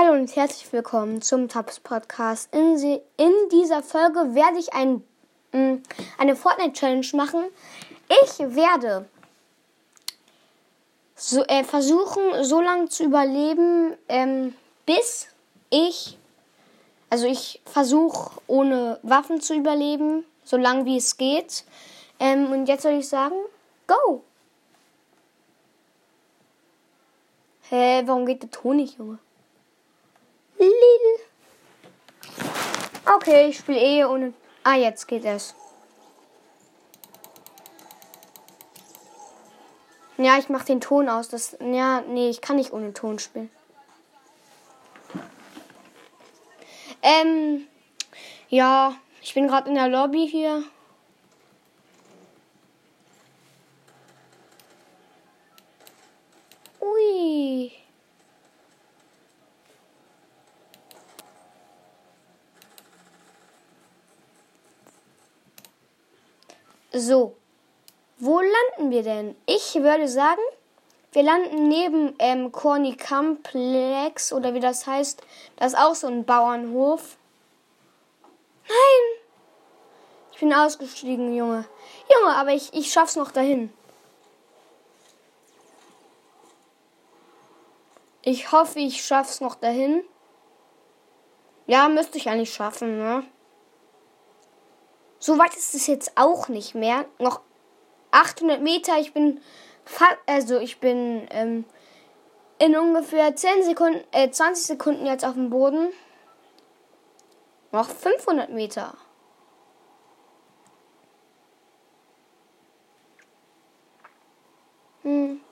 Hallo und herzlich willkommen zum Taps Podcast. In, sie, in dieser Folge werde ich ein, mh, mm, eine Fortnite Challenge machen. Ich werde so, äh, versuchen, so lange zu überleben, ähm, bis ich, also ich versuche ohne Waffen zu überleben, so lange wie es geht. Ähm, und jetzt soll ich sagen, go! Hä, warum geht der Ton nicht, Junge? Okay, ich spiele eh ohne. Ah, jetzt geht es. Ja, ich mache den Ton aus. Das, ja, nee, ich kann nicht ohne Ton spielen. Ähm, ja, ich bin gerade in der Lobby hier. Ui. So, wo landen wir denn? Ich würde sagen, wir landen neben ähm, Corny Complex oder wie das heißt. Das ist auch so ein Bauernhof. Nein! Ich bin ausgestiegen, Junge. Junge, aber ich, ich schaff's noch dahin. Ich hoffe, ich schaff's noch dahin. Ja, müsste ich eigentlich schaffen, ne? So weit ist es jetzt auch nicht mehr. Noch 800 Meter. Ich bin, also ich bin ähm, in ungefähr 10 Sekunden, äh, 20 Sekunden jetzt auf dem Boden. Noch 500 Meter. Hm.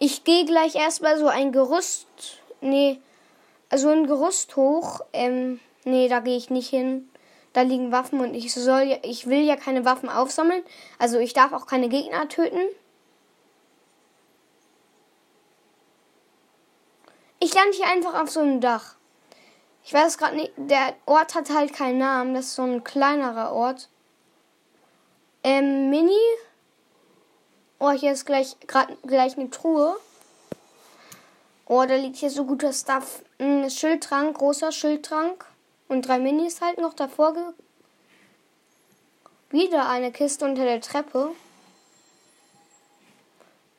Ich gehe gleich erstmal so ein Gerüst. Nee, also ein Gerüst hoch. Ähm, nee, da gehe ich nicht hin da liegen Waffen und ich soll ich will ja keine Waffen aufsammeln. Also ich darf auch keine Gegner töten. Ich lande hier einfach auf so einem Dach. Ich weiß gerade nicht, der Ort hat halt keinen Namen, das ist so ein kleinerer Ort. Ähm, Mini. Oh, hier ist gleich gerade gleich eine Truhe. Oh, da liegt hier so guter Stuff. Ein Schildtrank, großer Schildtrank. Und drei Minis halt noch davor. Wieder eine Kiste unter der Treppe.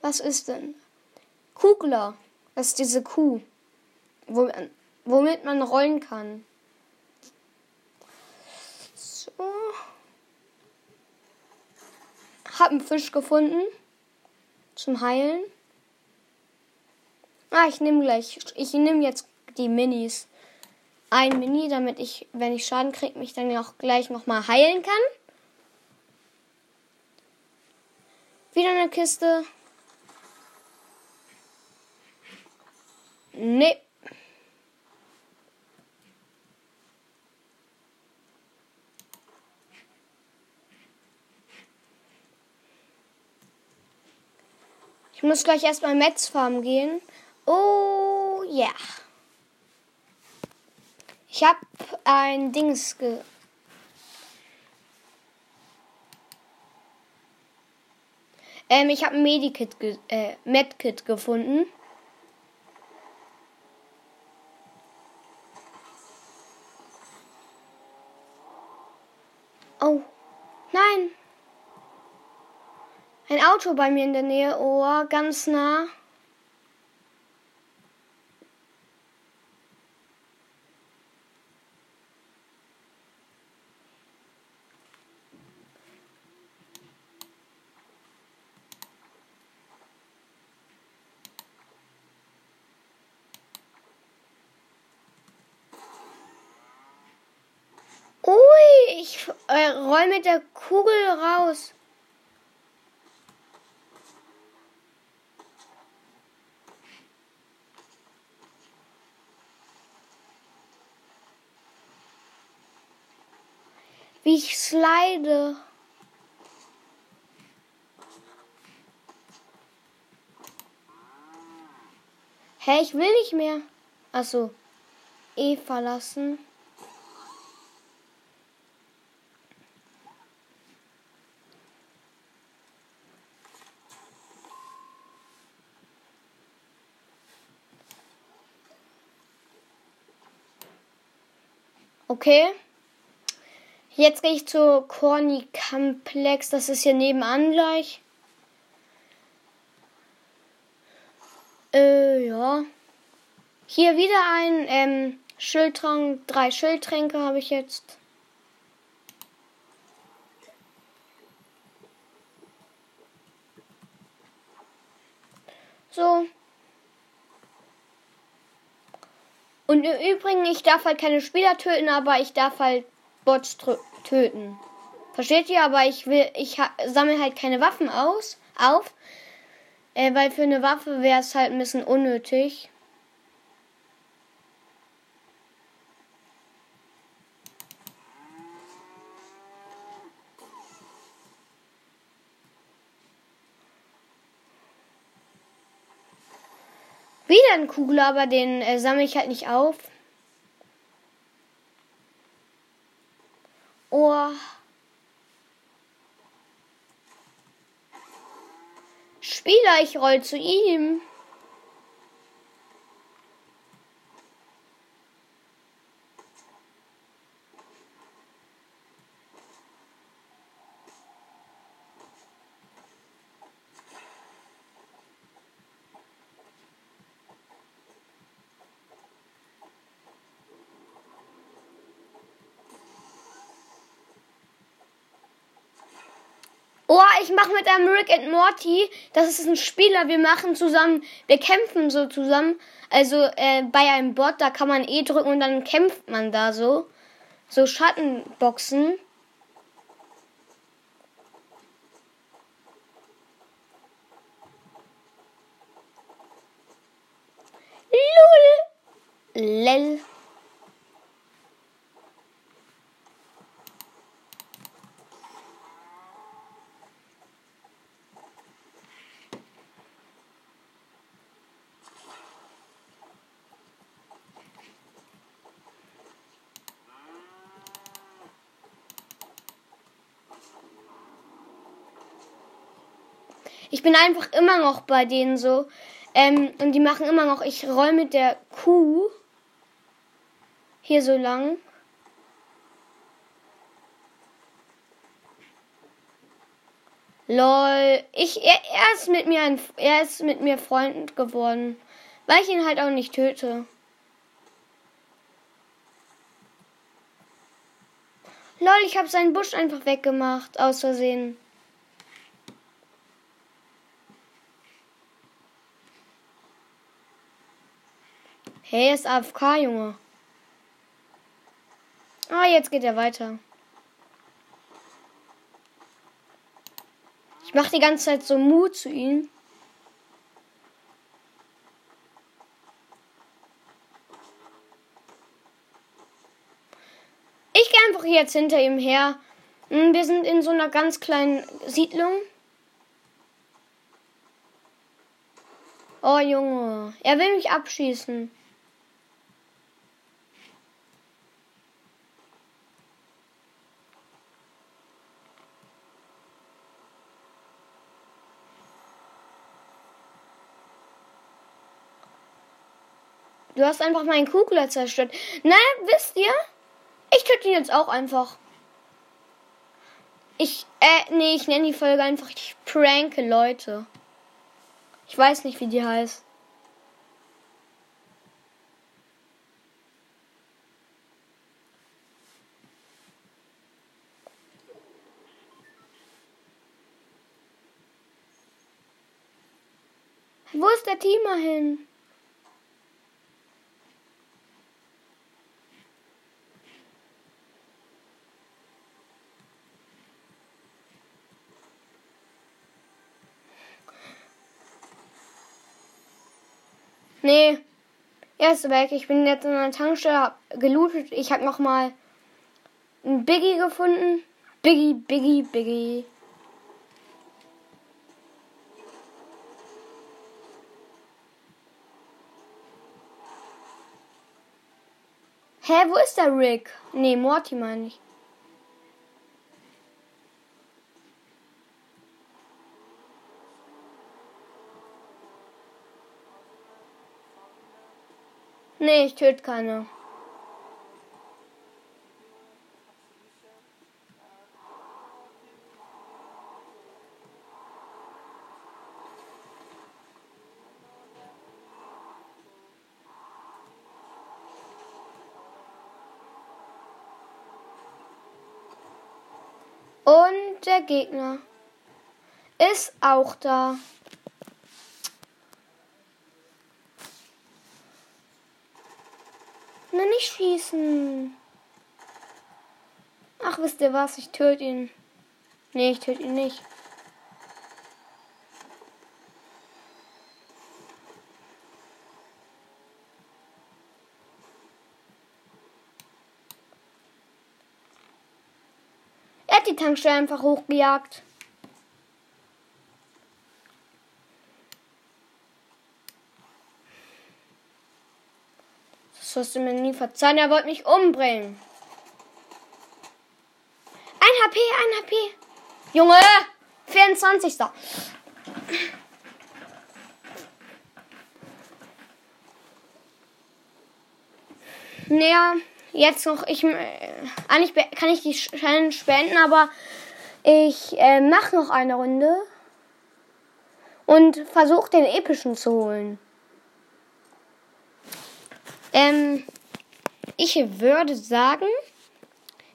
Was ist denn? Kugler. Das ist diese Kuh. Womit man rollen kann. So. Hab einen Fisch gefunden. Zum Heilen. Ah, ich nehme gleich. Ich nehme jetzt die Minis ein Mini, damit ich, wenn ich Schaden kriege, mich dann auch gleich nochmal heilen kann. Wieder eine Kiste. Nee. Ich muss gleich erstmal Metz Farm gehen. Oh ja. Yeah. Ich habe ein Dings ge ähm, ich habe ein Medikit, ge äh, Medkit gefunden. Oh, nein. Ein Auto bei mir in der Nähe. Oh, ganz nah. Ich äh, roll mit der Kugel raus. Wie ich slide. Hä, hey, ich will nicht mehr. Achso. E verlassen. Okay. Jetzt gehe ich zur Corny Complex. Das ist hier nebenan gleich. Äh, ja. Hier wieder ein ähm, Schildtrank. Drei Schildtränke habe ich jetzt. So. Und im Übrigen, ich darf halt keine Spieler töten, aber ich darf halt Bots töten. Versteht ihr? Aber ich will, ich sammle halt keine Waffen aus, auf. Äh, weil für eine Waffe wäre es halt ein bisschen unnötig. Wieder ein Kugel, aber den äh, sammle ich halt nicht auf. Oh. Spieler, ich roll zu ihm. Oh, ich mache mit einem Rick and Morty. Das ist ein Spieler. Wir machen zusammen, wir kämpfen so zusammen. Also äh, bei einem Bot, da kann man E drücken und dann kämpft man da so. So Schattenboxen. Lul. Lel. Ich bin einfach immer noch bei denen so. Ähm, und die machen immer noch, ich roll mit der Kuh hier so lang. Lol, ich er, er ist mit mir ein, er ist mit mir Freund geworden, weil ich ihn halt auch nicht töte. Lol, ich habe seinen Busch einfach weggemacht aus Versehen. Hey, er ist AFK, Junge. Ah, jetzt geht er weiter. Ich mache die ganze Zeit so Mut zu ihm. Ich gehe einfach jetzt hinter ihm her. Hm, wir sind in so einer ganz kleinen Siedlung. Oh Junge, er will mich abschießen. Du hast einfach meinen Kugler zerstört. Na, wisst ihr? Ich töte ihn jetzt auch einfach. Ich, äh, nee, ich nenne die Folge einfach, ich pranke Leute. Ich weiß nicht, wie die heißt. Wo ist der Teamer hin? Nee. Er ist weg. Ich bin jetzt in einer Tankstelle, hab gelootet. Ich habe noch mal ein Biggie gefunden. Biggie, Biggie, Biggie. Hä, wo ist der Rick? Nee, Morty meine ich. Nee, ich töte keine. Und der Gegner ist auch da. Nicht schießen. Ach, wisst ihr was? Ich töte ihn. Nee, ich töte ihn nicht. Er hat die Tankstelle einfach hochgejagt. Das wirst du mir nie verzeihen. Er wollte mich umbringen. Ein HP, ein HP. Junge, 24. Naja, jetzt noch. Ich, äh, eigentlich kann ich die Challenge beenden, aber ich äh, mache noch eine Runde und versuche den epischen zu holen. Ähm, ich würde sagen,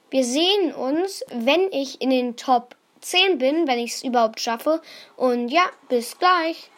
wir sehen uns, wenn ich in den Top 10 bin, wenn ich es überhaupt schaffe. Und ja, bis gleich.